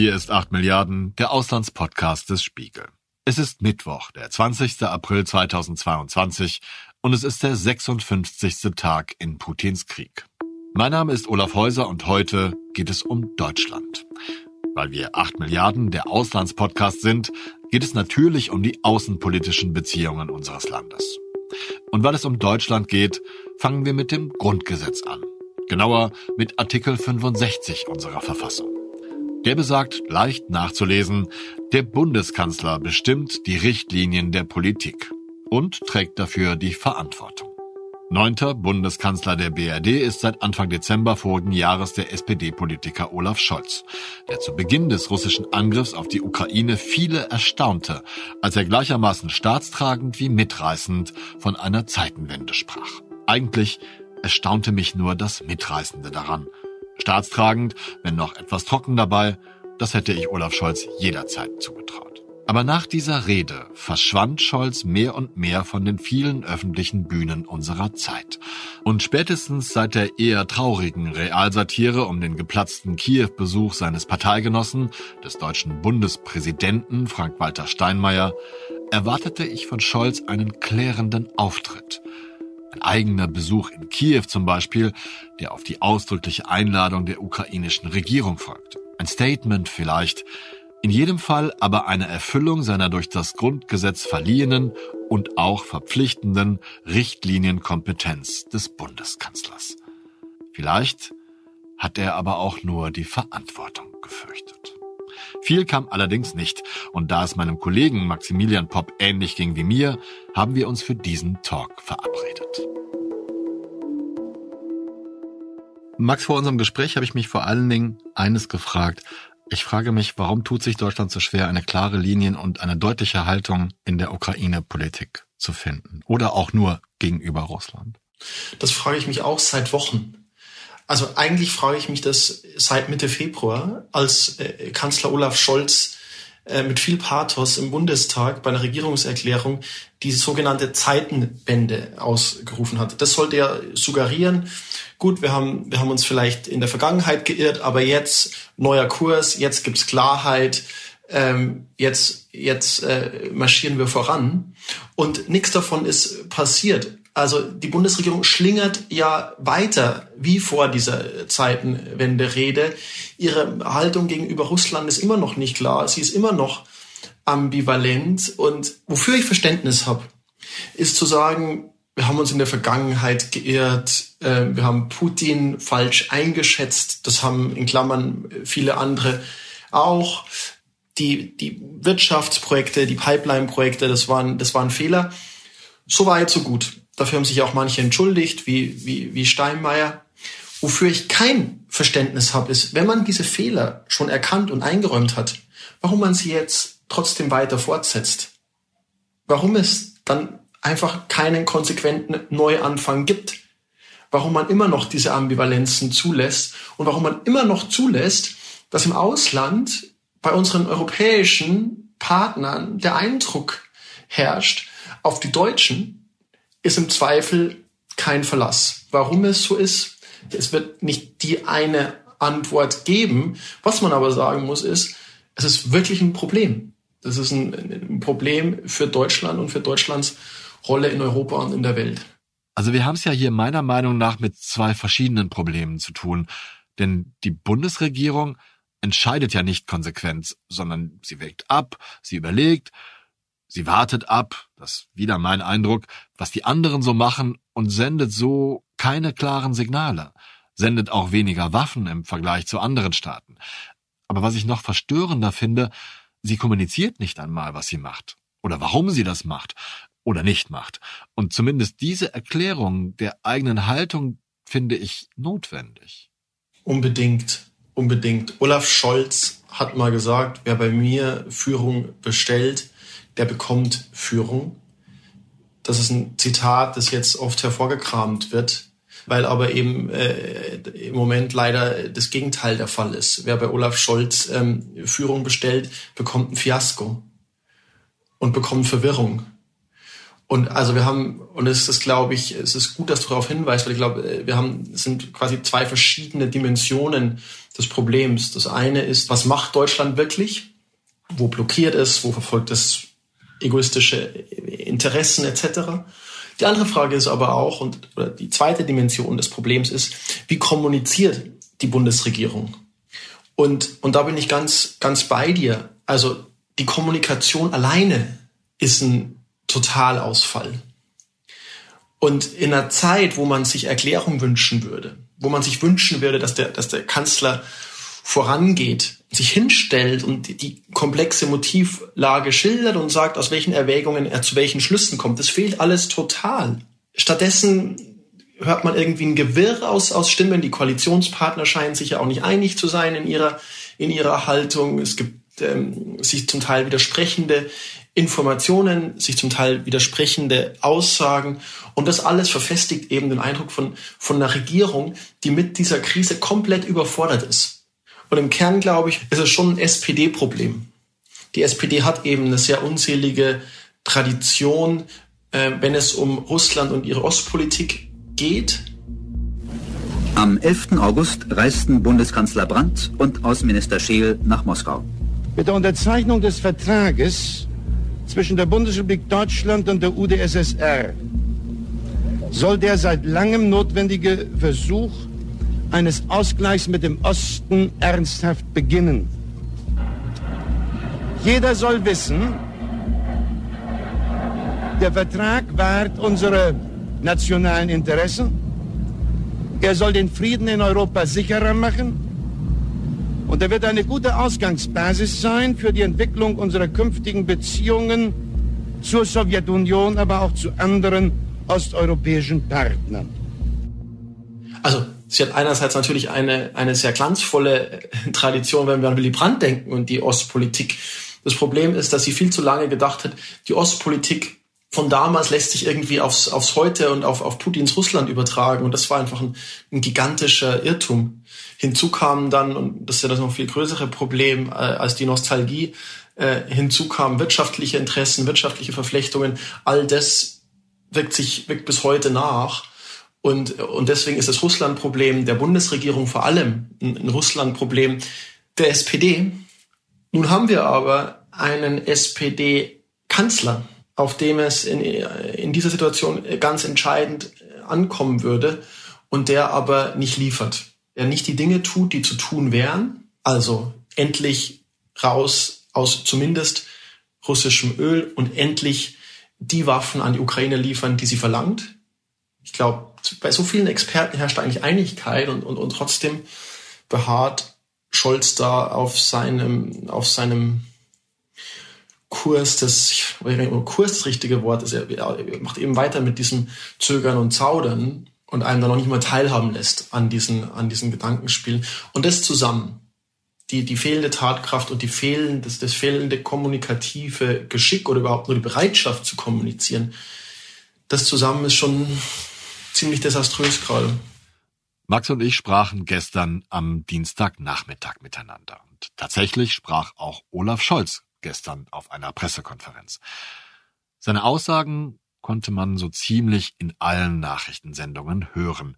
Hier ist 8 Milliarden, der Auslandspodcast des Spiegel. Es ist Mittwoch, der 20. April 2022 und es ist der 56. Tag in Putins Krieg. Mein Name ist Olaf Häuser und heute geht es um Deutschland. Weil wir 8 Milliarden der Auslandspodcast sind, geht es natürlich um die außenpolitischen Beziehungen unseres Landes. Und weil es um Deutschland geht, fangen wir mit dem Grundgesetz an. Genauer mit Artikel 65 unserer Verfassung. Der besagt, leicht nachzulesen, der Bundeskanzler bestimmt die Richtlinien der Politik und trägt dafür die Verantwortung. Neunter Bundeskanzler der BRD ist seit Anfang Dezember vorigen Jahres der SPD-Politiker Olaf Scholz, der zu Beginn des russischen Angriffs auf die Ukraine viele erstaunte, als er gleichermaßen staatstragend wie mitreißend von einer Zeitenwende sprach. Eigentlich erstaunte mich nur das Mitreißende daran – Staatstragend, wenn noch etwas trocken dabei, das hätte ich Olaf Scholz jederzeit zugetraut. Aber nach dieser Rede verschwand Scholz mehr und mehr von den vielen öffentlichen Bühnen unserer Zeit. Und spätestens seit der eher traurigen Realsatire um den geplatzten Kiew-Besuch seines Parteigenossen, des deutschen Bundespräsidenten Frank-Walter Steinmeier, erwartete ich von Scholz einen klärenden Auftritt – ein eigener Besuch in Kiew zum Beispiel, der auf die ausdrückliche Einladung der ukrainischen Regierung folgt. Ein Statement vielleicht, in jedem Fall aber eine Erfüllung seiner durch das Grundgesetz verliehenen und auch verpflichtenden Richtlinienkompetenz des Bundeskanzlers. Vielleicht hat er aber auch nur die Verantwortung gefürchtet. Viel kam allerdings nicht, und da es meinem Kollegen Maximilian Popp ähnlich ging wie mir, haben wir uns für diesen Talk verabredet. Max, vor unserem Gespräch habe ich mich vor allen Dingen eines gefragt. Ich frage mich, warum tut sich Deutschland so schwer, eine klare Linien und eine deutliche Haltung in der Ukraine-Politik zu finden? Oder auch nur gegenüber Russland? Das frage ich mich auch seit Wochen. Also eigentlich frage ich mich das seit Mitte Februar, als äh, Kanzler Olaf Scholz äh, mit viel Pathos im Bundestag bei einer Regierungserklärung die sogenannte Zeitenwende ausgerufen hat. Das sollte ja suggerieren, gut, wir haben, wir haben uns vielleicht in der Vergangenheit geirrt, aber jetzt neuer Kurs, jetzt gibt's Klarheit, ähm, jetzt, jetzt äh, marschieren wir voran. Und nichts davon ist passiert. Also die Bundesregierung schlingert ja weiter wie vor dieser Zeitenwende-Rede. Ihre Haltung gegenüber Russland ist immer noch nicht klar. Sie ist immer noch ambivalent. Und wofür ich Verständnis habe, ist zu sagen, wir haben uns in der Vergangenheit geirrt, äh, wir haben Putin falsch eingeschätzt, das haben in Klammern viele andere auch. Die, die Wirtschaftsprojekte, die Pipeline-Projekte, das waren, das waren Fehler. So weit, so gut. Dafür haben sich auch manche entschuldigt, wie, wie, wie Steinmeier. Wofür ich kein Verständnis habe, ist, wenn man diese Fehler schon erkannt und eingeräumt hat, warum man sie jetzt trotzdem weiter fortsetzt. Warum es dann einfach keinen konsequenten Neuanfang gibt. Warum man immer noch diese Ambivalenzen zulässt und warum man immer noch zulässt, dass im Ausland bei unseren europäischen Partnern der Eindruck herrscht, auf die Deutschen ist im Zweifel kein Verlass. Warum es so ist, es wird nicht die eine Antwort geben. Was man aber sagen muss, ist, es ist wirklich ein Problem. Das ist ein, ein Problem für Deutschland und für Deutschlands Rolle in Europa und in der Welt. Also wir haben es ja hier meiner Meinung nach mit zwei verschiedenen Problemen zu tun. Denn die Bundesregierung entscheidet ja nicht konsequent, sondern sie wägt ab, sie überlegt, Sie wartet ab, das ist wieder mein Eindruck, was die anderen so machen und sendet so keine klaren Signale, sendet auch weniger Waffen im Vergleich zu anderen Staaten. Aber was ich noch verstörender finde, sie kommuniziert nicht einmal, was sie macht oder warum sie das macht oder nicht macht. Und zumindest diese Erklärung der eigenen Haltung finde ich notwendig. Unbedingt, unbedingt. Olaf Scholz hat mal gesagt, wer bei mir Führung bestellt, der bekommt Führung. Das ist ein Zitat, das jetzt oft hervorgekramt wird, weil aber eben äh, im Moment leider das Gegenteil der Fall ist. Wer bei Olaf Scholz ähm, Führung bestellt, bekommt ein Fiasko und bekommt Verwirrung. Und also wir haben, und es ist, glaube ich, es ist gut, dass du darauf hinweist, weil ich glaube, wir haben, es sind quasi zwei verschiedene Dimensionen des Problems. Das eine ist, was macht Deutschland wirklich? Wo blockiert es? Wo verfolgt es egoistische Interessen etc.? Die andere Frage ist aber auch, und oder die zweite Dimension des Problems ist, wie kommuniziert die Bundesregierung? Und, und da bin ich ganz, ganz bei dir. Also die Kommunikation alleine ist ein Totalausfall. Und in einer Zeit, wo man sich Erklärung wünschen würde, wo man sich wünschen würde, dass der, dass der Kanzler vorangeht, sich hinstellt und die, komplexe Motivlage schildert und sagt, aus welchen Erwägungen er zu welchen Schlüssen kommt, das fehlt alles total. Stattdessen hört man irgendwie ein Gewirr aus, aus Stimmen. Die Koalitionspartner scheinen sich ja auch nicht einig zu sein in ihrer, in ihrer Haltung. Es gibt ähm, sich zum Teil widersprechende Informationen, sich zum Teil widersprechende Aussagen. Und das alles verfestigt eben den Eindruck von, von einer Regierung, die mit dieser Krise komplett überfordert ist. Und im Kern, glaube ich, ist es schon ein SPD-Problem. Die SPD hat eben eine sehr unselige Tradition, äh, wenn es um Russland und ihre Ostpolitik geht. Am 11. August reisten Bundeskanzler Brandt und Außenminister Scheel nach Moskau. Mit der Unterzeichnung des Vertrages zwischen der Bundesrepublik Deutschland und der UdSSR soll der seit langem notwendige Versuch eines Ausgleichs mit dem Osten ernsthaft beginnen. Jeder soll wissen, der Vertrag wahrt unsere nationalen Interessen. Er soll den Frieden in Europa sicherer machen. Und er wird eine gute Ausgangsbasis sein für die Entwicklung unserer künftigen Beziehungen zur Sowjetunion, aber auch zu anderen osteuropäischen Partnern. Also sie hat einerseits natürlich eine, eine sehr glanzvolle Tradition, wenn wir an Willy Brandt denken und die Ostpolitik. Das Problem ist, dass sie viel zu lange gedacht hat, die Ostpolitik von damals lässt sich irgendwie aufs, aufs Heute und auf, auf Putins Russland übertragen. Und das war einfach ein, ein gigantischer Irrtum. Hinzu kam dann, und das ist ja das noch viel größere Problem äh, als die Nostalgie, äh, hinzu kamen wirtschaftliche Interessen, wirtschaftliche Verflechtungen. All das wirkt sich wirkt bis heute nach. Und, und deswegen ist das Russland-Problem der Bundesregierung vor allem ein, Russland-Problem der SPD. Nun haben wir aber einen SPD-Kanzler auf dem es in, in dieser Situation ganz entscheidend ankommen würde und der aber nicht liefert. Er nicht die Dinge tut, die zu tun wären, also endlich raus aus zumindest russischem Öl und endlich die Waffen an die Ukraine liefern, die sie verlangt. Ich glaube, bei so vielen Experten herrscht eigentlich Einigkeit und, und, und trotzdem beharrt Scholz da auf seinem, auf seinem Kurs ob Kurs das richtige Wort ist, er, er macht eben weiter mit diesem Zögern und Zaudern und einem dann noch nicht mal teilhaben lässt an diesen, an diesen Gedankenspielen. Und das zusammen, die, die fehlende Tatkraft und die fehlende, das, das fehlende kommunikative Geschick oder überhaupt nur die Bereitschaft zu kommunizieren, das zusammen ist schon ziemlich desaströs gerade. Max und ich sprachen gestern am Dienstagnachmittag miteinander. Und tatsächlich sprach auch Olaf Scholz gestern auf einer Pressekonferenz. Seine Aussagen konnte man so ziemlich in allen Nachrichtensendungen hören.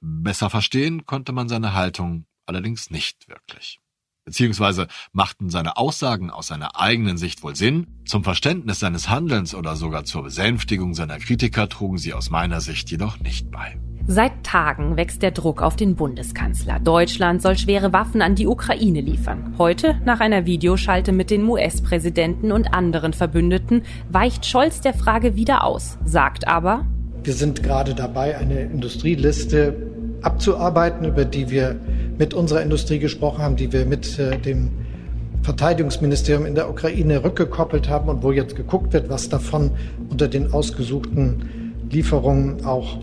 Besser verstehen konnte man seine Haltung allerdings nicht wirklich. Beziehungsweise machten seine Aussagen aus seiner eigenen Sicht wohl Sinn, zum Verständnis seines Handelns oder sogar zur Besänftigung seiner Kritiker trugen sie aus meiner Sicht jedoch nicht bei. Seit Tagen wächst der Druck auf den Bundeskanzler. Deutschland soll schwere Waffen an die Ukraine liefern. Heute, nach einer Videoschalte mit den US-Präsidenten und anderen Verbündeten, weicht Scholz der Frage wieder aus, sagt aber, wir sind gerade dabei, eine Industrieliste abzuarbeiten, über die wir mit unserer Industrie gesprochen haben, die wir mit äh, dem Verteidigungsministerium in der Ukraine rückgekoppelt haben und wo jetzt geguckt wird, was davon unter den ausgesuchten Lieferungen auch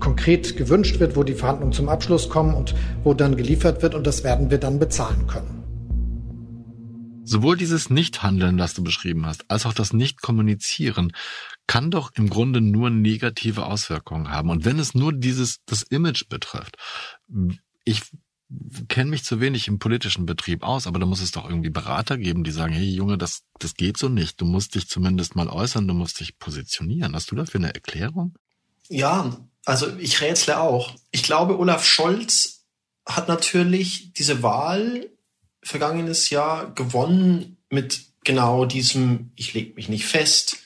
konkret gewünscht wird, wo die Verhandlungen zum Abschluss kommen und wo dann geliefert wird. Und das werden wir dann bezahlen können. Sowohl dieses Nichthandeln, das du beschrieben hast, als auch das Nicht-Kommunizieren kann doch im Grunde nur negative Auswirkungen haben. Und wenn es nur dieses, das Image betrifft, ich kenne mich zu wenig im politischen Betrieb aus, aber da muss es doch irgendwie Berater geben, die sagen, hey Junge, das, das geht so nicht. Du musst dich zumindest mal äußern, du musst dich positionieren. Hast du dafür eine Erklärung? Ja, also ich rätsle auch. Ich glaube, Olaf Scholz hat natürlich diese Wahl vergangenes Jahr gewonnen mit genau diesem, ich leg mich nicht fest,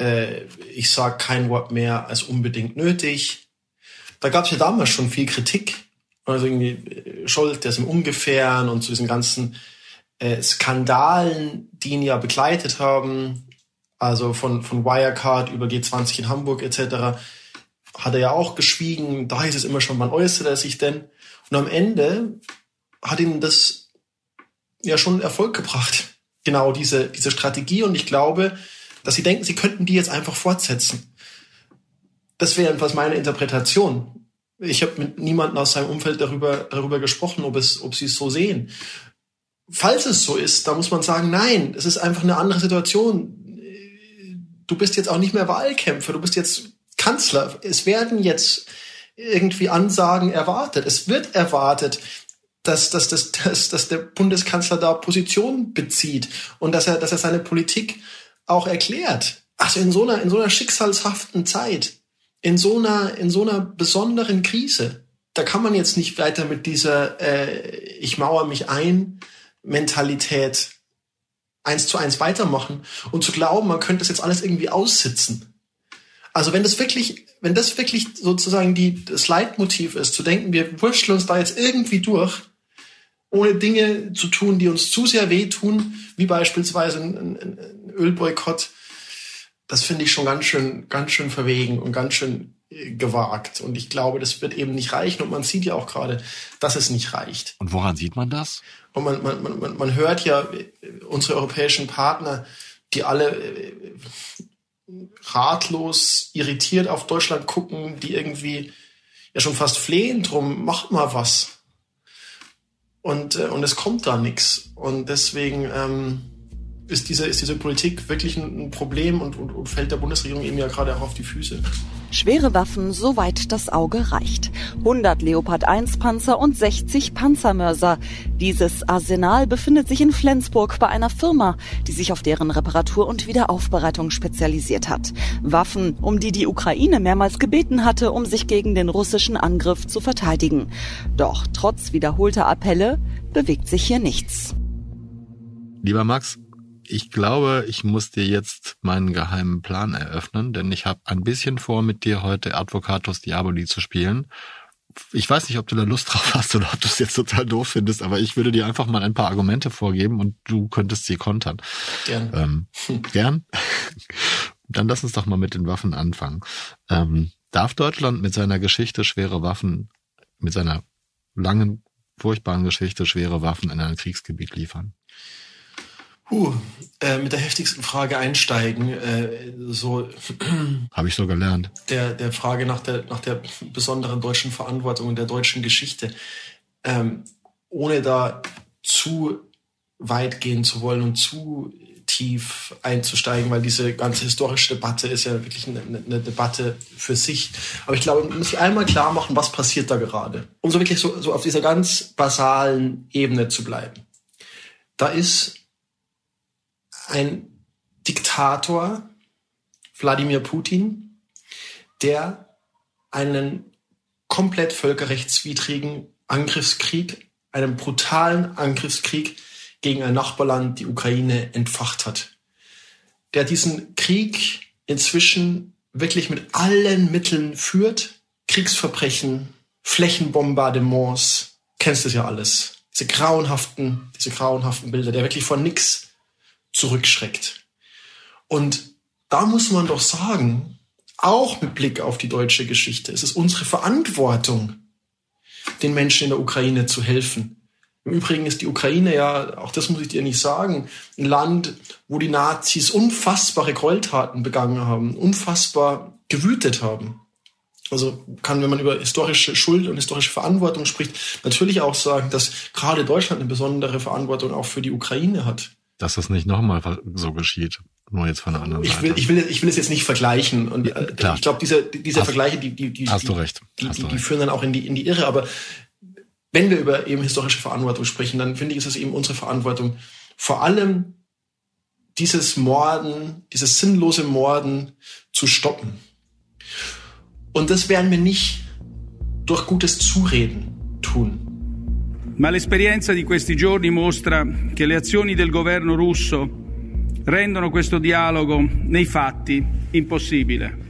äh, ich sage kein Wort mehr als unbedingt nötig. Da gab es ja damals schon viel Kritik also irgendwie äh, Scholz, der ist im Ungefähren und zu diesen ganzen äh, Skandalen, die ihn ja begleitet haben, also von, von Wirecard über G20 in Hamburg etc., hat er ja auch geschwiegen. Da hieß es immer schon, wann äußert er sich denn? Und am Ende hat ihm das ja schon Erfolg gebracht. Genau diese, diese Strategie. Und ich glaube, dass sie denken, sie könnten die jetzt einfach fortsetzen. Das wäre jedenfalls meine Interpretation ich habe mit niemandem aus seinem Umfeld darüber, darüber gesprochen, ob, es, ob sie es so sehen. Falls es so ist, da muss man sagen, nein, es ist einfach eine andere Situation. Du bist jetzt auch nicht mehr Wahlkämpfer, du bist jetzt Kanzler. Es werden jetzt irgendwie Ansagen erwartet. Es wird erwartet, dass, dass, dass, dass, dass der Bundeskanzler da Position bezieht und dass er, dass er seine Politik auch erklärt. Also in so einer, in so einer schicksalshaften Zeit in so einer, in so einer besonderen Krise. Da kann man jetzt nicht weiter mit dieser äh, ich mauere mich ein Mentalität eins zu eins weitermachen und zu glauben, man könnte das jetzt alles irgendwie aussitzen. Also wenn das wirklich, wenn das wirklich sozusagen die, das Leitmotiv ist, zu denken, wir wurschteln uns da jetzt irgendwie durch, ohne Dinge zu tun, die uns zu sehr wehtun, wie beispielsweise ein, ein, ein Ölboykott, das finde ich schon ganz schön, ganz schön verwegen und ganz schön äh, gewagt. Und ich glaube, das wird eben nicht reichen. Und man sieht ja auch gerade, dass es nicht reicht. Und woran sieht man das? Und man, man, man, man hört ja äh, unsere europäischen Partner, die alle äh, ratlos, irritiert auf Deutschland gucken, die irgendwie ja schon fast flehen drum, macht mal was. Und, und es kommt da nichts. Und deswegen, ähm, ist diese, ist diese Politik wirklich ein, Problem und, und, und fällt der Bundesregierung eben ja gerade auch auf die Füße. Schwere Waffen, soweit das Auge reicht. 100 Leopard 1 Panzer und 60 Panzermörser. Dieses Arsenal befindet sich in Flensburg bei einer Firma, die sich auf deren Reparatur und Wiederaufbereitung spezialisiert hat. Waffen, um die die Ukraine mehrmals gebeten hatte, um sich gegen den russischen Angriff zu verteidigen. Doch trotz wiederholter Appelle bewegt sich hier nichts. Lieber Max, ich glaube, ich muss dir jetzt meinen geheimen Plan eröffnen, denn ich habe ein bisschen vor, mit dir heute Advocatus Diaboli zu spielen. Ich weiß nicht, ob du da Lust drauf hast oder ob du es jetzt total doof findest, aber ich würde dir einfach mal ein paar Argumente vorgeben und du könntest sie kontern. Gern. Ähm, gern? Dann lass uns doch mal mit den Waffen anfangen. Ähm, darf Deutschland mit seiner Geschichte schwere Waffen, mit seiner langen, furchtbaren Geschichte schwere Waffen in ein Kriegsgebiet liefern? Puh, äh, mit der heftigsten Frage einsteigen. Äh, so habe ich so gelernt. Der der Frage nach der nach der besonderen deutschen Verantwortung und der deutschen Geschichte, ähm, ohne da zu weit gehen zu wollen und zu tief einzusteigen, weil diese ganze historische Debatte ist ja wirklich eine, eine Debatte für sich. Aber ich glaube, man muss sich einmal klar machen, was passiert da gerade, um so wirklich so, so auf dieser ganz basalen Ebene zu bleiben. Da ist ein Diktator, Wladimir Putin, der einen komplett völkerrechtswidrigen Angriffskrieg, einen brutalen Angriffskrieg gegen ein Nachbarland, die Ukraine, entfacht hat. Der diesen Krieg inzwischen wirklich mit allen Mitteln führt. Kriegsverbrechen, Flächenbombardements, kennst du ja alles. Diese grauenhaften, diese grauenhaften Bilder, der wirklich vor nix zurückschreckt. Und da muss man doch sagen, auch mit Blick auf die deutsche Geschichte, es ist unsere Verantwortung, den Menschen in der Ukraine zu helfen. Im Übrigen ist die Ukraine ja, auch das muss ich dir nicht sagen, ein Land, wo die Nazis unfassbare Gräueltaten begangen haben, unfassbar gewütet haben. Also kann, wenn man über historische Schuld und historische Verantwortung spricht, natürlich auch sagen, dass gerade Deutschland eine besondere Verantwortung auch für die Ukraine hat dass das nicht nochmal so geschieht. Nur jetzt von der anderen ich Seite. Will, ich, will, ich will es jetzt nicht vergleichen. Und ja, klar. ich glaube, diese, diese hast, Vergleiche, die, die, die, hast du recht. Die, die, die führen dann auch in die, in die Irre. Aber wenn wir über eben historische Verantwortung sprechen, dann finde ich, ist es eben unsere Verantwortung, vor allem dieses Morden, dieses sinnlose Morden zu stoppen. Und das werden wir nicht durch gutes Zureden tun. Ma l'esperienza di questi giorni mostra che le azioni del governo russo rendono questo dialogo nei fatti impossibile.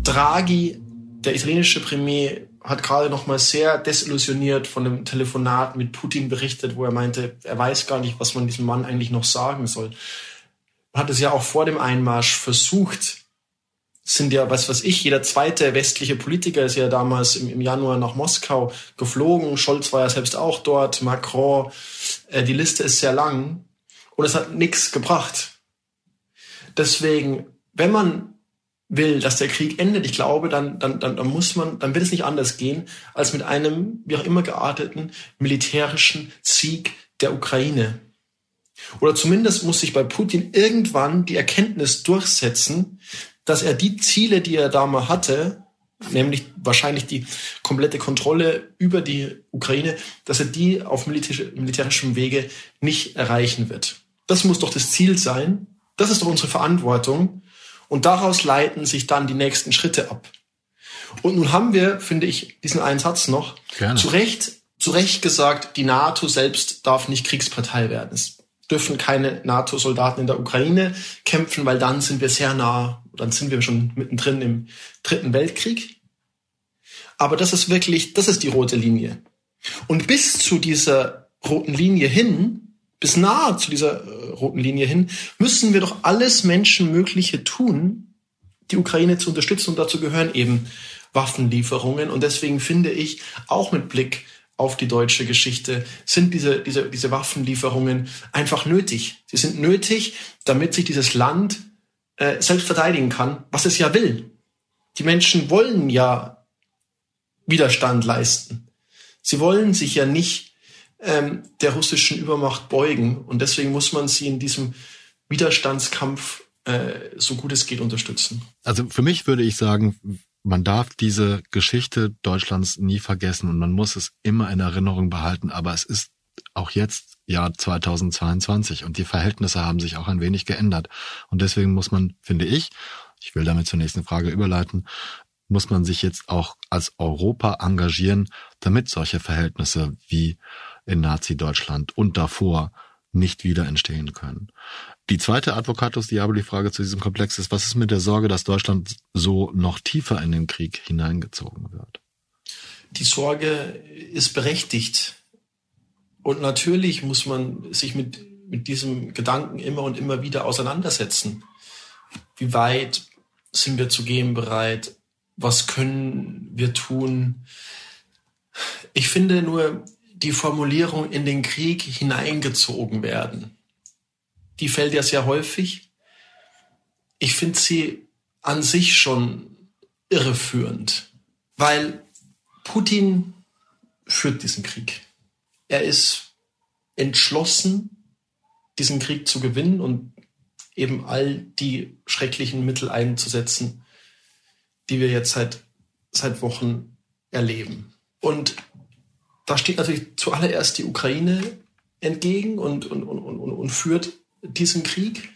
Draghi, der italienische Premier, hat gerade noch mal sehr desillusioniert von dem Telefonat mit Putin berichtet, wo er meinte, er weiß gar nicht, was man diesem Mann eigentlich noch sagen soll. Man hat es ja auch vor dem Einmarsch versucht. Sind ja, was weiß ich, jeder zweite westliche Politiker ist ja damals im, im Januar nach Moskau geflogen. Scholz war ja selbst auch dort, Macron. Äh, die Liste ist sehr lang und es hat nichts gebracht. Deswegen, wenn man will, dass der Krieg endet, ich glaube, dann, dann, dann, dann muss man, dann wird es nicht anders gehen, als mit einem, wie auch immer gearteten, militärischen Sieg der Ukraine. Oder zumindest muss sich bei Putin irgendwann die Erkenntnis durchsetzen, dass er die Ziele, die er da mal hatte, nämlich wahrscheinlich die komplette Kontrolle über die Ukraine, dass er die auf militärischem Wege nicht erreichen wird. Das muss doch das Ziel sein. Das ist doch unsere Verantwortung. Und daraus leiten sich dann die nächsten Schritte ab. Und nun haben wir, finde ich, diesen einen Satz noch, Gerne. zu Recht, zu Recht gesagt, die NATO selbst darf nicht Kriegspartei werden. Es dürfen keine NATO-Soldaten in der Ukraine kämpfen, weil dann sind wir sehr nah, dann sind wir schon mittendrin im Dritten Weltkrieg. Aber das ist wirklich, das ist die rote Linie. Und bis zu dieser roten Linie hin bis nahe zu dieser äh, roten Linie hin, müssen wir doch alles Menschenmögliche tun, die Ukraine zu unterstützen. Und dazu gehören eben Waffenlieferungen. Und deswegen finde ich, auch mit Blick auf die deutsche Geschichte, sind diese, diese, diese Waffenlieferungen einfach nötig. Sie sind nötig, damit sich dieses Land äh, selbst verteidigen kann, was es ja will. Die Menschen wollen ja Widerstand leisten. Sie wollen sich ja nicht ähm, der russischen Übermacht beugen. Und deswegen muss man sie in diesem Widerstandskampf äh, so gut es geht unterstützen. Also für mich würde ich sagen, man darf diese Geschichte Deutschlands nie vergessen und man muss es immer in Erinnerung behalten. Aber es ist auch jetzt Jahr 2022 und die Verhältnisse haben sich auch ein wenig geändert. Und deswegen muss man, finde ich, ich will damit zur nächsten Frage überleiten, muss man sich jetzt auch als Europa engagieren, damit solche Verhältnisse wie in Nazi-Deutschland und davor nicht wieder entstehen können. Die zweite Advocatus Diaboli-Frage zu diesem Komplex ist, was ist mit der Sorge, dass Deutschland so noch tiefer in den Krieg hineingezogen wird? Die Sorge ist berechtigt. Und natürlich muss man sich mit, mit diesem Gedanken immer und immer wieder auseinandersetzen. Wie weit sind wir zu gehen bereit? Was können wir tun? Ich finde nur, die Formulierung in den Krieg hineingezogen werden. Die fällt ja sehr häufig. Ich finde sie an sich schon irreführend, weil Putin führt diesen Krieg. Er ist entschlossen, diesen Krieg zu gewinnen und eben all die schrecklichen Mittel einzusetzen, die wir jetzt seit, seit Wochen erleben. Und da steht natürlich zuallererst die Ukraine entgegen und, und, und, und, und führt diesen Krieg.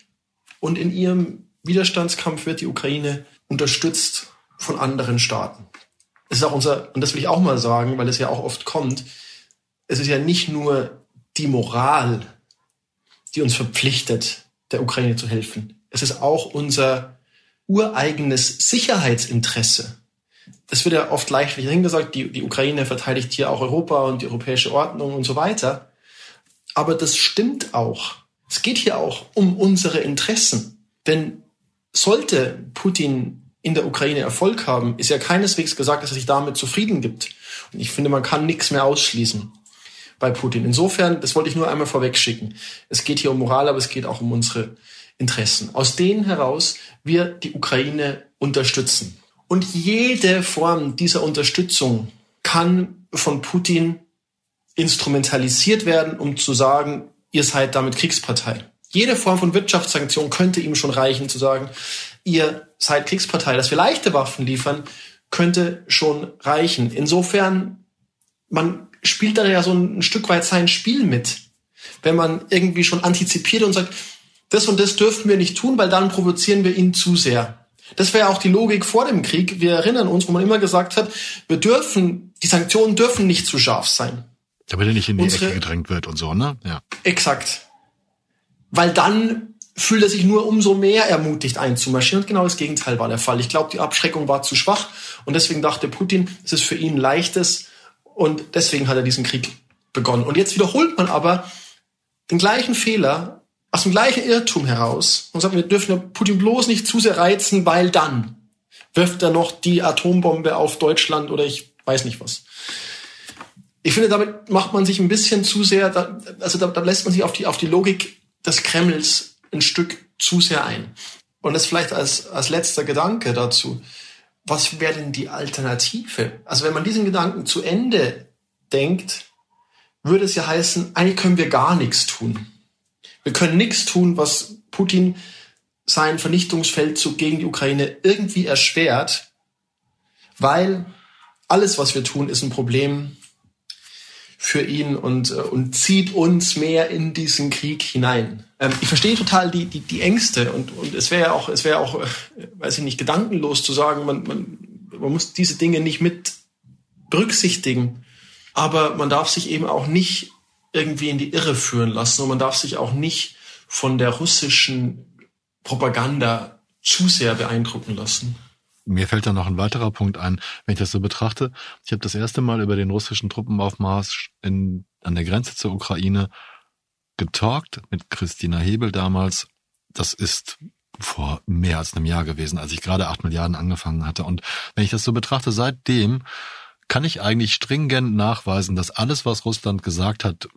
Und in ihrem Widerstandskampf wird die Ukraine unterstützt von anderen Staaten. Es ist auch unser, und das will ich auch mal sagen, weil es ja auch oft kommt, es ist ja nicht nur die Moral, die uns verpflichtet, der Ukraine zu helfen. Es ist auch unser ureigenes Sicherheitsinteresse, es wird ja oft leichtlich hingesagt, die, die Ukraine verteidigt hier auch Europa und die europäische Ordnung und so weiter. Aber das stimmt auch. Es geht hier auch um unsere Interessen. Denn sollte Putin in der Ukraine Erfolg haben, ist ja keineswegs gesagt, dass er sich damit zufrieden gibt. Und ich finde, man kann nichts mehr ausschließen bei Putin. Insofern, das wollte ich nur einmal vorweg schicken. Es geht hier um Moral, aber es geht auch um unsere Interessen. Aus denen heraus wir die Ukraine unterstützen. Und jede Form dieser Unterstützung kann von Putin instrumentalisiert werden, um zu sagen, ihr seid damit Kriegspartei. Jede Form von Wirtschaftssanktion könnte ihm schon reichen, zu sagen, ihr seid Kriegspartei. Dass wir leichte Waffen liefern, könnte schon reichen. Insofern man spielt da ja so ein, Stück weit sein Spiel mit. Wenn man irgendwie schon antizipiert und sagt, das und das dürfen wir nicht tun, weil dann provozieren wir ihn zu sehr. Das wäre auch die Logik vor dem Krieg. Wir erinnern uns, wo man immer gesagt hat, wir dürfen, die Sanktionen dürfen nicht zu scharf sein. Damit er nicht in die Unsere, Ecke gedrängt wird und so, ne? Ja. Exakt. Weil dann fühlt er sich nur umso mehr ermutigt einzumarschieren. Und genau das Gegenteil war der Fall. Ich glaube, die Abschreckung war zu schwach und deswegen dachte Putin, es ist für ihn leichtes und deswegen hat er diesen Krieg begonnen. Und jetzt wiederholt man aber den gleichen Fehler aus dem gleichen Irrtum heraus und sagt, wir dürfen Putin bloß nicht zu sehr reizen, weil dann wirft er noch die Atombombe auf Deutschland oder ich weiß nicht was. Ich finde, damit macht man sich ein bisschen zu sehr, da, also da, da lässt man sich auf die, auf die Logik des Kremls ein Stück zu sehr ein. Und das vielleicht als, als letzter Gedanke dazu. Was wäre denn die Alternative? Also wenn man diesen Gedanken zu Ende denkt, würde es ja heißen, eigentlich können wir gar nichts tun. Wir können nichts tun, was Putin seinen Vernichtungsfeldzug gegen die Ukraine irgendwie erschwert, weil alles, was wir tun, ist ein Problem für ihn und, äh, und zieht uns mehr in diesen Krieg hinein. Ähm, ich verstehe total die, die, die Ängste und, und es wäre auch, es wäre auch, äh, weiß ich nicht, gedankenlos zu sagen, man, man, man muss diese Dinge nicht mit berücksichtigen. Aber man darf sich eben auch nicht irgendwie in die Irre führen lassen und man darf sich auch nicht von der russischen Propaganda zu sehr beeindrucken lassen. Mir fällt da noch ein weiterer Punkt ein, wenn ich das so betrachte. Ich habe das erste Mal über den russischen Truppenaufmarsch in, an der Grenze zur Ukraine getalkt mit Christina Hebel damals. Das ist vor mehr als einem Jahr gewesen, als ich gerade acht Milliarden angefangen hatte. Und wenn ich das so betrachte, seitdem kann ich eigentlich stringent nachweisen, dass alles, was Russland gesagt hat,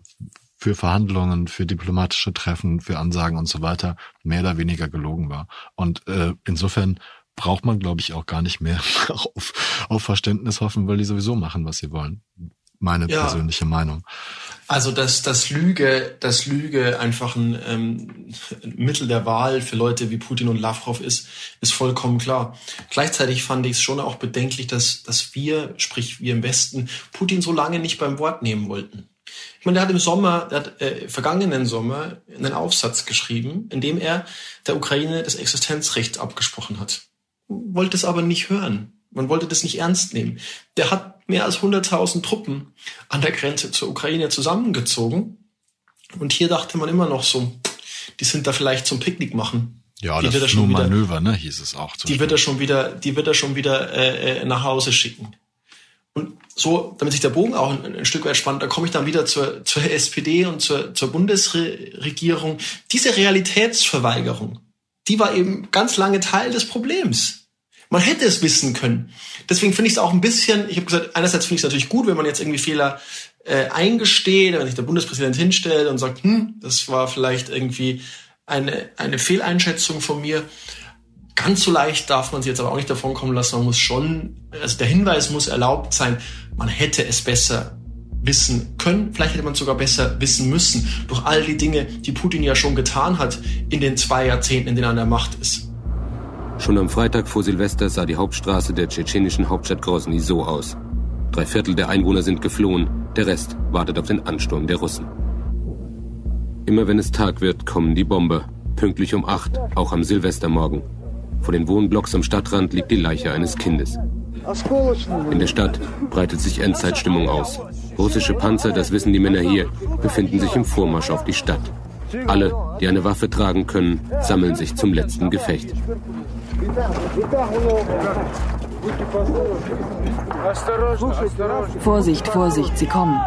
für Verhandlungen, für diplomatische Treffen, für Ansagen und so weiter, mehr oder weniger gelogen war. Und äh, insofern braucht man, glaube ich, auch gar nicht mehr auf, auf Verständnis hoffen, weil die sowieso machen, was sie wollen. Meine ja. persönliche Meinung. Also dass das Lüge, das Lüge einfach ein ähm, Mittel der Wahl für Leute wie Putin und Lavrov ist, ist vollkommen klar. Gleichzeitig fand ich es schon auch bedenklich, dass, dass wir, sprich wir im Westen, Putin so lange nicht beim Wort nehmen wollten. Ich meine, der hat im Sommer, der hat äh, vergangenen Sommer einen Aufsatz geschrieben, in dem er der Ukraine das Existenzrecht abgesprochen hat wollte es aber nicht hören. Man wollte das nicht ernst nehmen. Der hat mehr als 100.000 Truppen an der Grenze zur Ukraine zusammengezogen. Und hier dachte man immer noch so, die sind da vielleicht zum Picknick machen. Ja, die das wird er schon wieder, Manöver, ne, hieß es auch. Die wird er schon wieder, die wird er schon wieder äh, äh, nach Hause schicken. Und so, damit sich der Bogen auch ein, ein Stück weit spannt, da komme ich dann wieder zur, zur SPD und zur, zur Bundesregierung. Diese Realitätsverweigerung, die war eben ganz lange Teil des Problems. Man hätte es wissen können. Deswegen finde ich es auch ein bisschen, ich habe gesagt, einerseits finde ich es natürlich gut, wenn man jetzt irgendwie Fehler äh, eingesteht, wenn sich der Bundespräsident hinstellt und sagt, hm, das war vielleicht irgendwie eine, eine Fehleinschätzung von mir. Ganz so leicht darf man sie jetzt aber auch nicht davon kommen lassen. Man muss schon, also der Hinweis muss erlaubt sein, man hätte es besser wissen können. Vielleicht hätte man sogar besser wissen müssen durch all die Dinge, die Putin ja schon getan hat in den zwei Jahrzehnten, in denen er an der Macht ist. Schon am Freitag vor Silvester sah die Hauptstraße der tschetschenischen Hauptstadt Grozny so aus. Drei Viertel der Einwohner sind geflohen, der Rest wartet auf den Ansturm der Russen. Immer wenn es Tag wird, kommen die Bomber. Pünktlich um acht, auch am Silvestermorgen. Vor den Wohnblocks am Stadtrand liegt die Leiche eines Kindes. In der Stadt breitet sich Endzeitstimmung aus. Russische Panzer, das wissen die Männer hier, befinden sich im Vormarsch auf die Stadt. Alle, die eine Waffe tragen können, sammeln sich zum letzten Gefecht. Vorsicht, Vorsicht, sie kommen.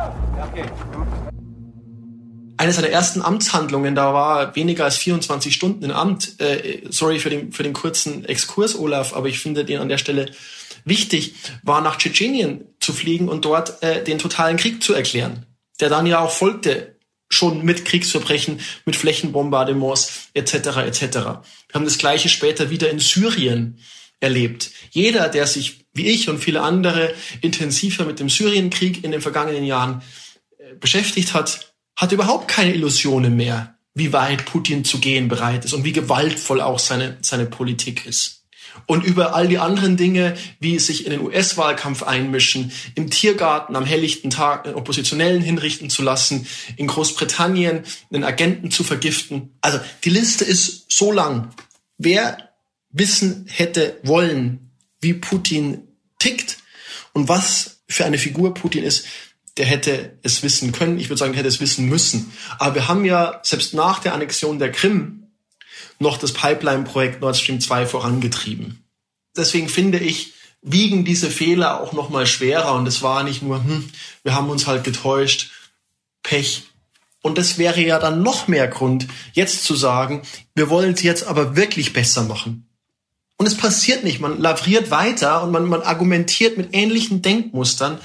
Eine seiner ersten Amtshandlungen, da war weniger als 24 Stunden im Amt. Äh, sorry für den, für den kurzen Exkurs, Olaf, aber ich finde den an der Stelle wichtig, war nach Tschetschenien zu fliegen und dort äh, den totalen Krieg zu erklären, der dann ja auch folgte schon mit Kriegsverbrechen, mit Flächenbombardements etc. etc. Wir haben das gleiche später wieder in Syrien erlebt. Jeder, der sich wie ich und viele andere intensiver mit dem Syrienkrieg in den vergangenen Jahren äh, beschäftigt hat, hat überhaupt keine Illusionen mehr, wie weit Putin zu gehen bereit ist und wie gewaltvoll auch seine, seine Politik ist. Und über all die anderen Dinge, wie sich in den US-Wahlkampf einmischen, im Tiergarten am helllichten Tag einen Oppositionellen hinrichten zu lassen, in Großbritannien einen Agenten zu vergiften. Also die Liste ist so lang. Wer wissen hätte wollen, wie Putin tickt und was für eine Figur Putin ist, der hätte es wissen können. Ich würde sagen, der hätte es wissen müssen. Aber wir haben ja selbst nach der Annexion der Krim noch das Pipeline-Projekt Nord Stream 2 vorangetrieben. Deswegen finde ich, wiegen diese Fehler auch noch mal schwerer und es war nicht nur, hm, wir haben uns halt getäuscht, Pech. Und das wäre ja dann noch mehr Grund, jetzt zu sagen, wir wollen es jetzt aber wirklich besser machen. Und es passiert nicht. Man lavriert weiter und man, man argumentiert mit ähnlichen Denkmustern.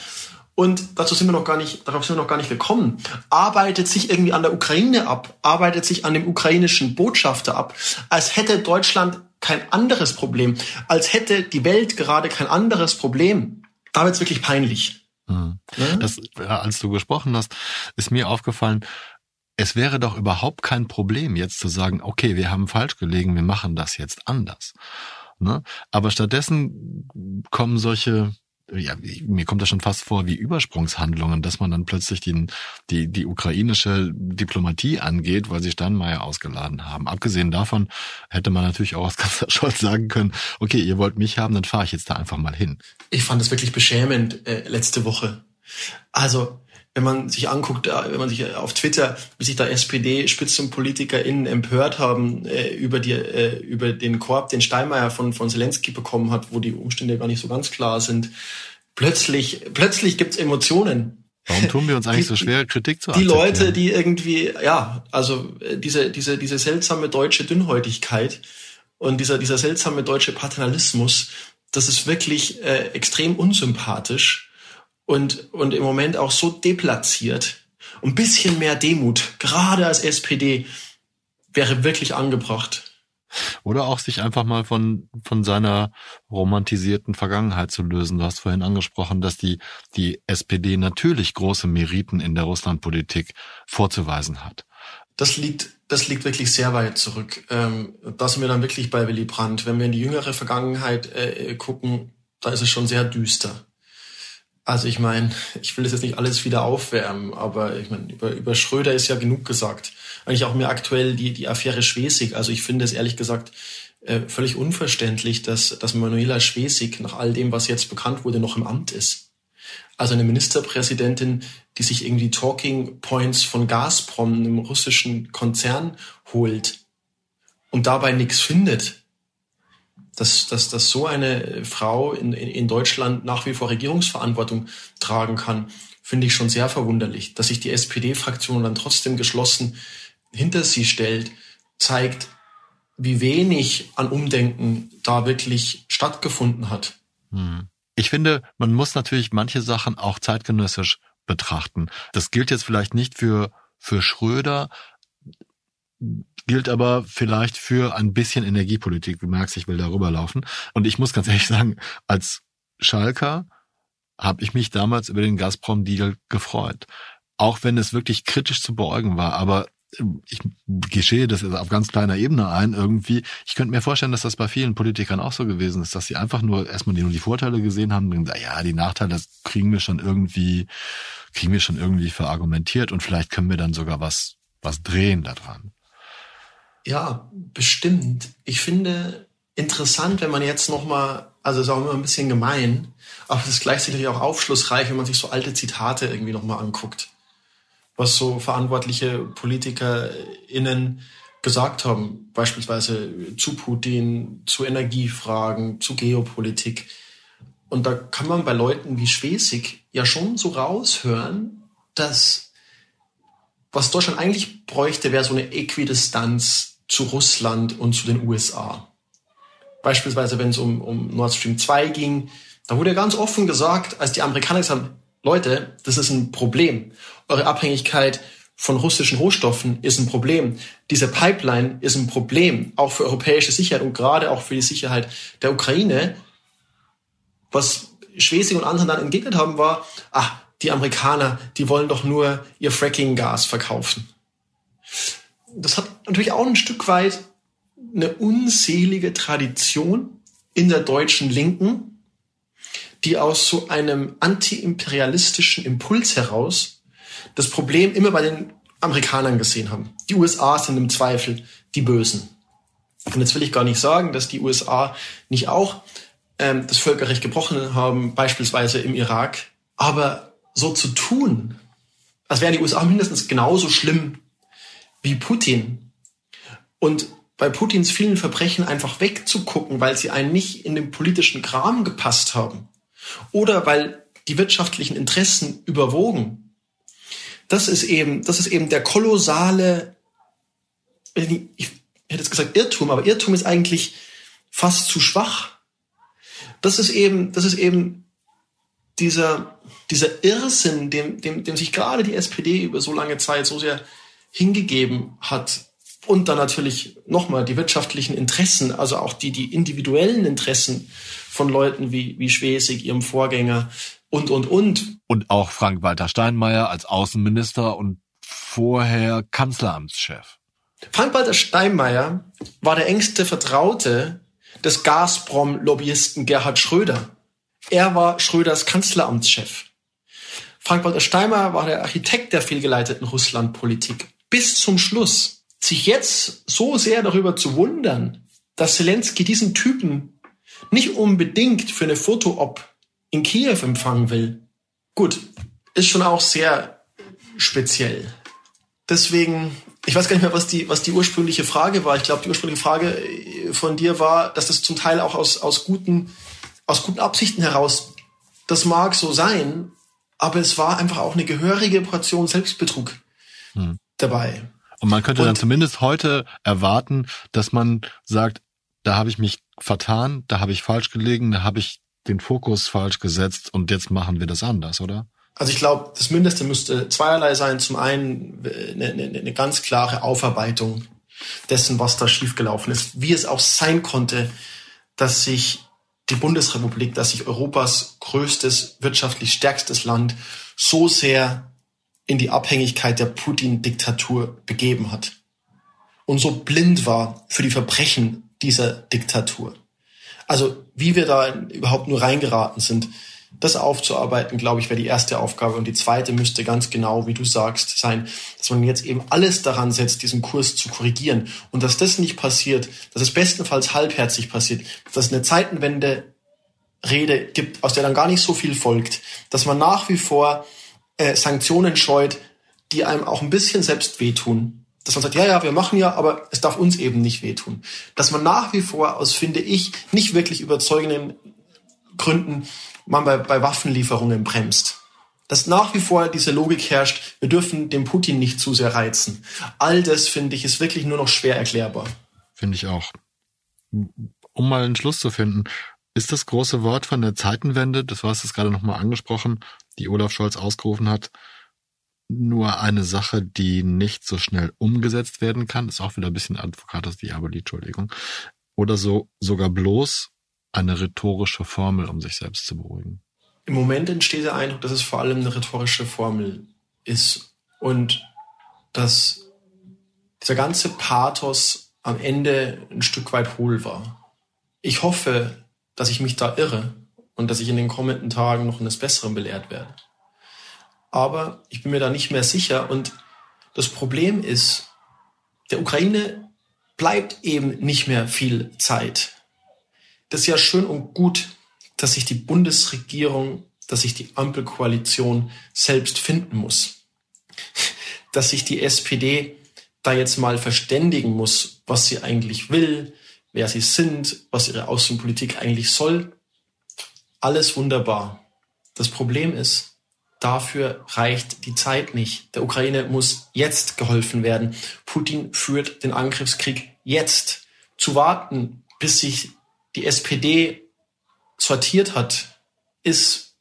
Und dazu sind wir noch gar nicht, darauf sind wir noch gar nicht gekommen. Arbeitet sich irgendwie an der Ukraine ab, arbeitet sich an dem ukrainischen Botschafter ab, als hätte Deutschland kein anderes Problem, als hätte die Welt gerade kein anderes Problem. Da wird's wirklich peinlich. Mhm. Ne? Das, als du gesprochen hast, ist mir aufgefallen, es wäre doch überhaupt kein Problem, jetzt zu sagen, okay, wir haben falsch gelegen, wir machen das jetzt anders. Ne? Aber stattdessen kommen solche ja, mir kommt das schon fast vor wie Übersprungshandlungen, dass man dann plötzlich die, die, die ukrainische Diplomatie angeht, weil sie Steinmeier ausgeladen haben. Abgesehen davon hätte man natürlich auch als Kanzler Scholz sagen können, okay, ihr wollt mich haben, dann fahre ich jetzt da einfach mal hin. Ich fand es wirklich beschämend äh, letzte Woche. Also wenn man sich anguckt, äh, wenn man sich auf Twitter, wie sich da SPD-SpitzenpolitikerInnen empört haben äh, über die äh, über den Korb, den Steinmeier von von Zelensky bekommen hat, wo die Umstände gar nicht so ganz klar sind. Plötzlich plötzlich gibt's Emotionen. Warum tun wir uns eigentlich die, so schwer, Kritik zu Die Leute, die irgendwie, ja, also äh, diese diese diese seltsame deutsche Dünnhäutigkeit und dieser dieser seltsame deutsche Paternalismus, das ist wirklich äh, extrem unsympathisch und, und im Moment auch so deplatziert. Ein bisschen mehr Demut, gerade als SPD, wäre wirklich angebracht. Oder auch sich einfach mal von, von seiner romantisierten Vergangenheit zu lösen. Du hast vorhin angesprochen, dass die, die SPD natürlich große Meriten in der Russlandpolitik vorzuweisen hat. Das liegt, das liegt wirklich sehr weit zurück. Ähm, da sind wir dann wirklich bei Willy Brandt. Wenn wir in die jüngere Vergangenheit äh, gucken, da ist es schon sehr düster. Also ich meine, ich will das jetzt nicht alles wieder aufwärmen, aber ich meine, über, über Schröder ist ja genug gesagt. Eigentlich auch mir aktuell die, die Affäre Schwesig. Also ich finde es ehrlich gesagt äh, völlig unverständlich, dass, dass Manuela Schwesig nach all dem, was jetzt bekannt wurde, noch im Amt ist. Also eine Ministerpräsidentin, die sich irgendwie Talking Points von Gazprom, einem russischen Konzern, holt und dabei nichts findet dass, dass, dass so eine Frau in, in, Deutschland nach wie vor Regierungsverantwortung tragen kann, finde ich schon sehr verwunderlich. Dass sich die SPD-Fraktion dann trotzdem geschlossen hinter sie stellt, zeigt, wie wenig an Umdenken da wirklich stattgefunden hat. Hm. Ich finde, man muss natürlich manche Sachen auch zeitgenössisch betrachten. Das gilt jetzt vielleicht nicht für, für Schröder, gilt aber vielleicht für ein bisschen Energiepolitik. Du merkst, ich will darüber laufen. Und ich muss ganz ehrlich sagen, als Schalker habe ich mich damals über den Gazprom-Deal gefreut. Auch wenn es wirklich kritisch zu beäugen war. Aber ähm, ich geschehe das auf ganz kleiner Ebene ein irgendwie. Ich könnte mir vorstellen, dass das bei vielen Politikern auch so gewesen ist, dass sie einfach nur erstmal nur die Vorteile gesehen haben und gesagt, ja, die Nachteile, das kriegen wir schon irgendwie, kriegen wir schon irgendwie verargumentiert und vielleicht können wir dann sogar was, was drehen daran. Ja, bestimmt. Ich finde interessant, wenn man jetzt noch mal, also ist auch immer ein bisschen gemein, aber es ist gleichzeitig auch aufschlussreich, wenn man sich so alte Zitate irgendwie noch mal anguckt, was so verantwortliche PolitikerInnen gesagt haben, beispielsweise zu Putin, zu Energiefragen, zu Geopolitik. Und da kann man bei Leuten wie Schwesig ja schon so raushören, dass was Deutschland eigentlich bräuchte, wäre so eine Äquidistanz zu Russland und zu den USA. Beispielsweise, wenn es um, um Nord Stream 2 ging, da wurde ganz offen gesagt, als die Amerikaner gesagt haben, Leute, das ist ein Problem. Eure Abhängigkeit von russischen Rohstoffen ist ein Problem. Diese Pipeline ist ein Problem, auch für europäische Sicherheit und gerade auch für die Sicherheit der Ukraine. Was Schwesig und andere dann entgegnet haben, war, ah, die Amerikaner, die wollen doch nur ihr Fracking-Gas verkaufen das hat natürlich auch ein Stück weit eine unselige Tradition in der deutschen Linken, die aus so einem antiimperialistischen Impuls heraus das Problem immer bei den Amerikanern gesehen haben. Die USA sind im Zweifel die Bösen. Und jetzt will ich gar nicht sagen, dass die USA nicht auch ähm, das Völkerrecht gebrochen haben, beispielsweise im Irak. Aber so zu tun, als wären die USA mindestens genauso schlimm wie Putin und bei Putins vielen Verbrechen einfach wegzugucken, weil sie einen nicht in den politischen Kram gepasst haben oder weil die wirtschaftlichen Interessen überwogen. Das ist eben, das ist eben der kolossale, ich hätte jetzt gesagt Irrtum, aber Irrtum ist eigentlich fast zu schwach. Das ist eben, das ist eben dieser, dieser Irrsinn, dem, dem, dem sich gerade die SPD über so lange Zeit so sehr hingegeben hat. Und dann natürlich nochmal die wirtschaftlichen Interessen, also auch die, die individuellen Interessen von Leuten wie, wie Schwesig, ihrem Vorgänger und, und, und. Und auch Frank-Walter Steinmeier als Außenminister und vorher Kanzleramtschef. Frank-Walter Steinmeier war der engste Vertraute des Gazprom-Lobbyisten Gerhard Schröder. Er war Schröders Kanzleramtschef. Frank-Walter Steinmeier war der Architekt der fehlgeleiteten Russlandpolitik. Bis zum Schluss. Sich jetzt so sehr darüber zu wundern, dass Zelensky diesen Typen nicht unbedingt für eine Foto-Op in Kiew empfangen will. Gut, ist schon auch sehr speziell. Deswegen, ich weiß gar nicht mehr, was die, was die ursprüngliche Frage war. Ich glaube, die ursprüngliche Frage von dir war, dass das zum Teil auch aus, aus guten aus guten Absichten heraus, das mag so sein, aber es war einfach auch eine gehörige Portion Selbstbetrug hm. Dabei. Und man könnte Und, dann zumindest heute erwarten, dass man sagt, da habe ich mich vertan, da habe ich falsch gelegen, da habe ich den Fokus falsch gesetzt und jetzt machen wir das anders, oder? Also ich glaube, das Mindeste müsste zweierlei sein. Zum einen eine, eine, eine ganz klare Aufarbeitung dessen, was da schiefgelaufen ist, wie es auch sein konnte, dass sich die Bundesrepublik, dass sich Europas größtes, wirtschaftlich stärkstes Land so sehr in die Abhängigkeit der Putin-Diktatur begeben hat und so blind war für die Verbrechen dieser Diktatur. Also wie wir da überhaupt nur reingeraten sind, das aufzuarbeiten, glaube ich, wäre die erste Aufgabe. Und die zweite müsste ganz genau, wie du sagst, sein, dass man jetzt eben alles daran setzt, diesen Kurs zu korrigieren. Und dass das nicht passiert, dass es bestenfalls halbherzig passiert, dass es eine Zeitenwende Rede gibt, aus der dann gar nicht so viel folgt, dass man nach wie vor äh, Sanktionen scheut, die einem auch ein bisschen selbst wehtun. Dass man sagt, ja, ja, wir machen ja, aber es darf uns eben nicht wehtun. Dass man nach wie vor aus, finde ich, nicht wirklich überzeugenden Gründen man bei, bei Waffenlieferungen bremst. Dass nach wie vor diese Logik herrscht, wir dürfen den Putin nicht zu sehr reizen. All das, finde ich, ist wirklich nur noch schwer erklärbar. Finde ich auch. Um mal einen Schluss zu finden, ist das große Wort von der Zeitenwende, das war es gerade nochmal angesprochen, die Olaf Scholz ausgerufen hat, nur eine Sache, die nicht so schnell umgesetzt werden kann, ist auch wieder ein bisschen Advocatus Diaboli, Entschuldigung, oder so sogar bloß eine rhetorische Formel, um sich selbst zu beruhigen? Im Moment entsteht der Eindruck, dass es vor allem eine rhetorische Formel ist. Und dass dieser ganze Pathos am Ende ein Stück weit hohl war. Ich hoffe, dass ich mich da irre und dass ich in den kommenden Tagen noch eines Besseren belehrt werde. Aber ich bin mir da nicht mehr sicher und das Problem ist, der Ukraine bleibt eben nicht mehr viel Zeit das ist ja schön und gut, dass sich die Bundesregierung, dass sich die Ampelkoalition selbst finden muss. Dass sich die SPD da jetzt mal verständigen muss, was sie eigentlich will, wer sie sind, was ihre Außenpolitik eigentlich soll. Alles wunderbar. Das Problem ist, dafür reicht die Zeit nicht. Der Ukraine muss jetzt geholfen werden. Putin führt den Angriffskrieg jetzt. Zu warten, bis sich die SPD sortiert hat, ist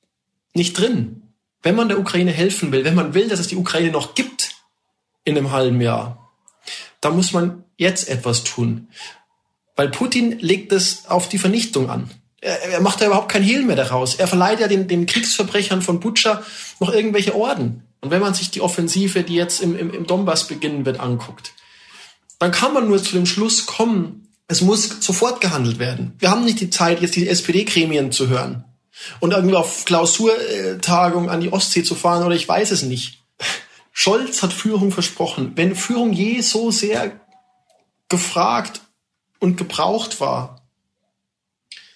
nicht drin. Wenn man der Ukraine helfen will, wenn man will, dass es die Ukraine noch gibt in einem halben Jahr, dann muss man jetzt etwas tun. Weil Putin legt es auf die Vernichtung an. Er, er macht da überhaupt kein Hehl mehr daraus. Er verleiht ja den, den Kriegsverbrechern von Butscha noch irgendwelche Orden. Und wenn man sich die Offensive, die jetzt im, im, im Donbass beginnen wird, anguckt, dann kann man nur zu dem Schluss kommen, Es muss sofort gehandelt werden. Wir haben nicht die Zeit, jetzt die SPD-Gremien zu hören und irgendwie auf Klausurtagung an die Ostsee zu fahren oder ich weiß es nicht. Scholz hat Führung versprochen. Wenn Führung je so sehr gefragt und gebraucht war,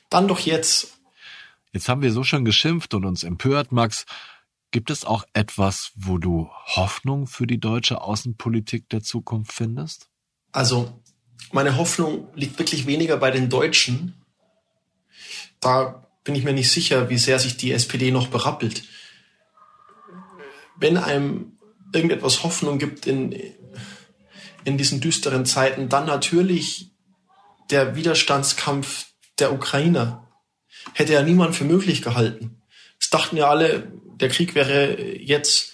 dann doch jetzt. Jetzt haben wir so schon geschimpft und uns empört, Max. Gibt es auch etwas, wo du Hoffnung für die deutsche Außenpolitik der Zukunft findest? Also, meine Hoffnung liegt wirklich weniger bei den Deutschen. Da bin ich mir nicht sicher, wie sehr sich die SPD noch berappelt. Wenn einem irgendetwas Hoffnung gibt in, in diesen düsteren Zeiten, dann natürlich der Widerstandskampf der Ukrainer. Hätte ja niemand für möglich gehalten. Es dachten ja alle, der Krieg wäre jetzt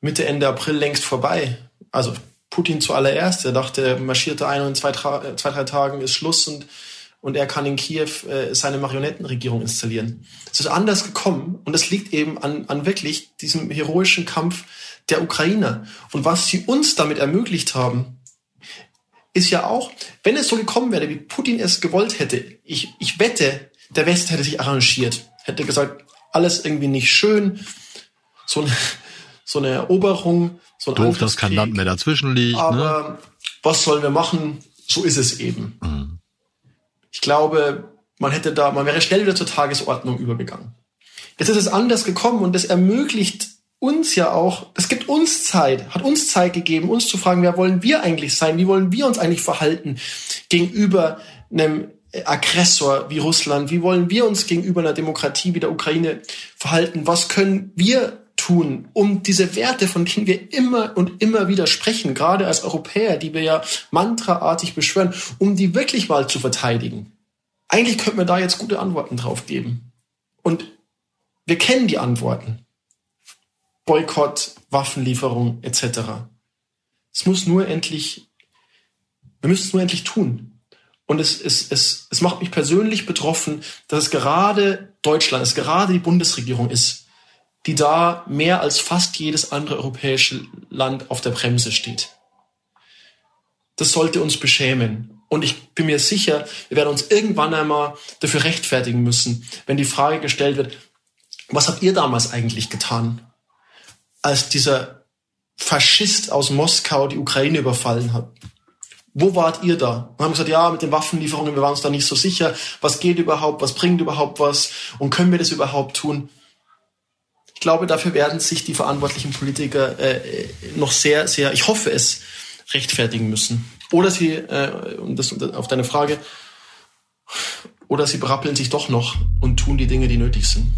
Mitte, Ende April längst vorbei. Also Putin zuallererst, er dachte, er marschierte ein und in zwei, zwei, drei Tagen ist Schluss und, und er kann in Kiew äh, seine Marionettenregierung installieren. Es ist anders gekommen und es liegt eben an, an wirklich diesem heroischen Kampf der Ukrainer. Und was sie uns damit ermöglicht haben, ist ja auch, wenn es so gekommen wäre, wie Putin es gewollt hätte, ich, ich wette, der Westen hätte sich arrangiert, hätte gesagt, alles irgendwie nicht schön, so eine, so eine Eroberung, so ein Doof, dass kein Land mehr dazwischen liegt. Ne? Aber ne? was sollen wir machen? So ist es eben. Mhm. Ich glaube, man hätte da, man wäre schnell wieder zur Tagesordnung übergegangen. Jetzt ist es anders gekommen und das ermöglicht uns ja auch, es gibt uns Zeit, hat uns Zeit gegeben, uns zu fragen, wer wollen wir eigentlich sein? Wie wollen wir uns eigentlich verhalten gegenüber einem Aggressor wie Russland? Wie wollen wir uns gegenüber einer Demokratie wie der Ukraine verhalten? Was können wir tun, um diese Werte, von denen wir immer und immer wieder sprechen, gerade als Europäer, die wir ja mantraartig beschwören, um die wirklich mal zu verteidigen? Eigentlich könnten wir da jetzt gute Antworten drauf geben. Und wir kennen die Antworten. Boykott, Waffenlieferung etc. Es muss nur endlich, wir müssen es nur endlich tun. Und es, es, es, es macht mich persönlich betroffen, dass es gerade Deutschland, es gerade die Bundesregierung ist, die da mehr als fast jedes andere europäische Land auf der Bremse steht. Das sollte uns beschämen. Und ich bin mir sicher, wir werden uns irgendwann einmal dafür rechtfertigen müssen, wenn die Frage gestellt wird, was habt ihr damals eigentlich getan? Als dieser Faschist aus Moskau die Ukraine überfallen hat. Wo wart ihr da? Und haben gesagt, ja, mit den Waffenlieferungen, wir waren uns da nicht so sicher. Was geht überhaupt? Was bringt überhaupt was? Und können wir das überhaupt tun? Ich glaube, dafür werden sich die verantwortlichen Politiker äh, noch sehr, sehr, ich hoffe es, rechtfertigen müssen. Oder sie, äh, und das auf deine Frage, oder sie berappeln sich doch noch und tun die Dinge, die nötig sind.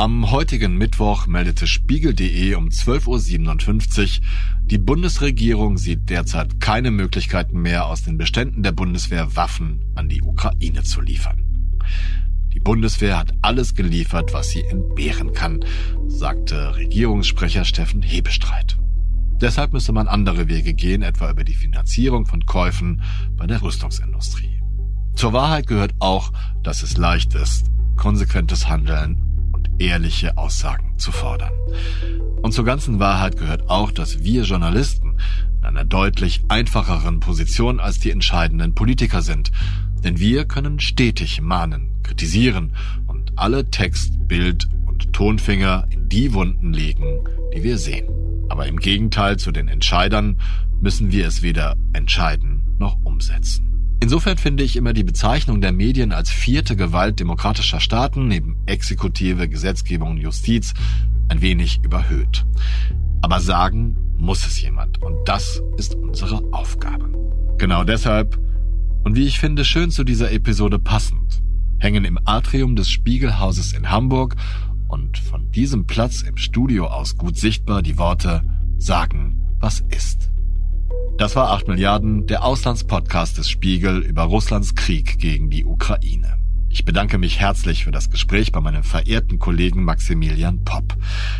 Am heutigen Mittwoch meldete Spiegel.de um 12.57 Uhr, die Bundesregierung sieht derzeit keine Möglichkeiten mehr, aus den Beständen der Bundeswehr Waffen an die Ukraine zu liefern. Die Bundeswehr hat alles geliefert, was sie entbehren kann, sagte Regierungssprecher Steffen Hebestreit. Deshalb müsse man andere Wege gehen, etwa über die Finanzierung von Käufen bei der Rüstungsindustrie. Zur Wahrheit gehört auch, dass es leicht ist, konsequentes Handeln ehrliche Aussagen zu fordern. Und zur ganzen Wahrheit gehört auch, dass wir Journalisten in einer deutlich einfacheren Position als die entscheidenden Politiker sind. Denn wir können stetig mahnen, kritisieren und alle Text, Bild und Tonfinger in die Wunden legen, die wir sehen. Aber im Gegenteil zu den Entscheidern müssen wir es weder entscheiden noch umsetzen. Insofern finde ich immer die Bezeichnung der Medien als vierte Gewalt demokratischer Staaten neben Exekutive, Gesetzgebung und Justiz ein wenig überhöht. Aber sagen muss es jemand und das ist unsere Aufgabe. Genau deshalb und wie ich finde schön zu dieser Episode passend, hängen im Atrium des Spiegelhauses in Hamburg und von diesem Platz im Studio aus gut sichtbar die Worte Sagen, was ist. Das war 8 Milliarden, der Auslandspodcast des Spiegel über Russlands Krieg gegen die Ukraine. Ich bedanke mich herzlich für das Gespräch bei meinem verehrten Kollegen Maximilian Popp,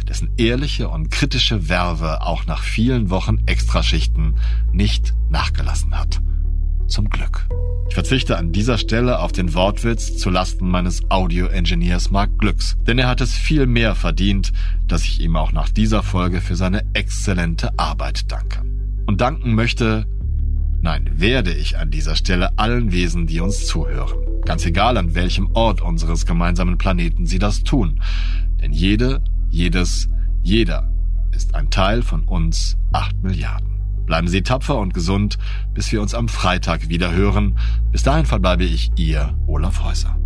dessen ehrliche und kritische Werbe auch nach vielen Wochen Extraschichten nicht nachgelassen hat. Zum Glück. Ich verzichte an dieser Stelle auf den Wortwitz zu Lasten meines Audio-Engineers Mark Glücks, denn er hat es viel mehr verdient, dass ich ihm auch nach dieser Folge für seine exzellente Arbeit danke und danken möchte Nein, werde ich an dieser Stelle allen Wesen, die uns zuhören. Ganz egal, an welchem Ort unseres gemeinsamen Planeten sie das tun. Denn jede, jedes, jeder ist ein Teil von uns acht Milliarden. Bleiben Sie tapfer und gesund, bis wir uns am Freitag wieder hören. Bis dahin verbleibe ich Ihr Olaf Häuser.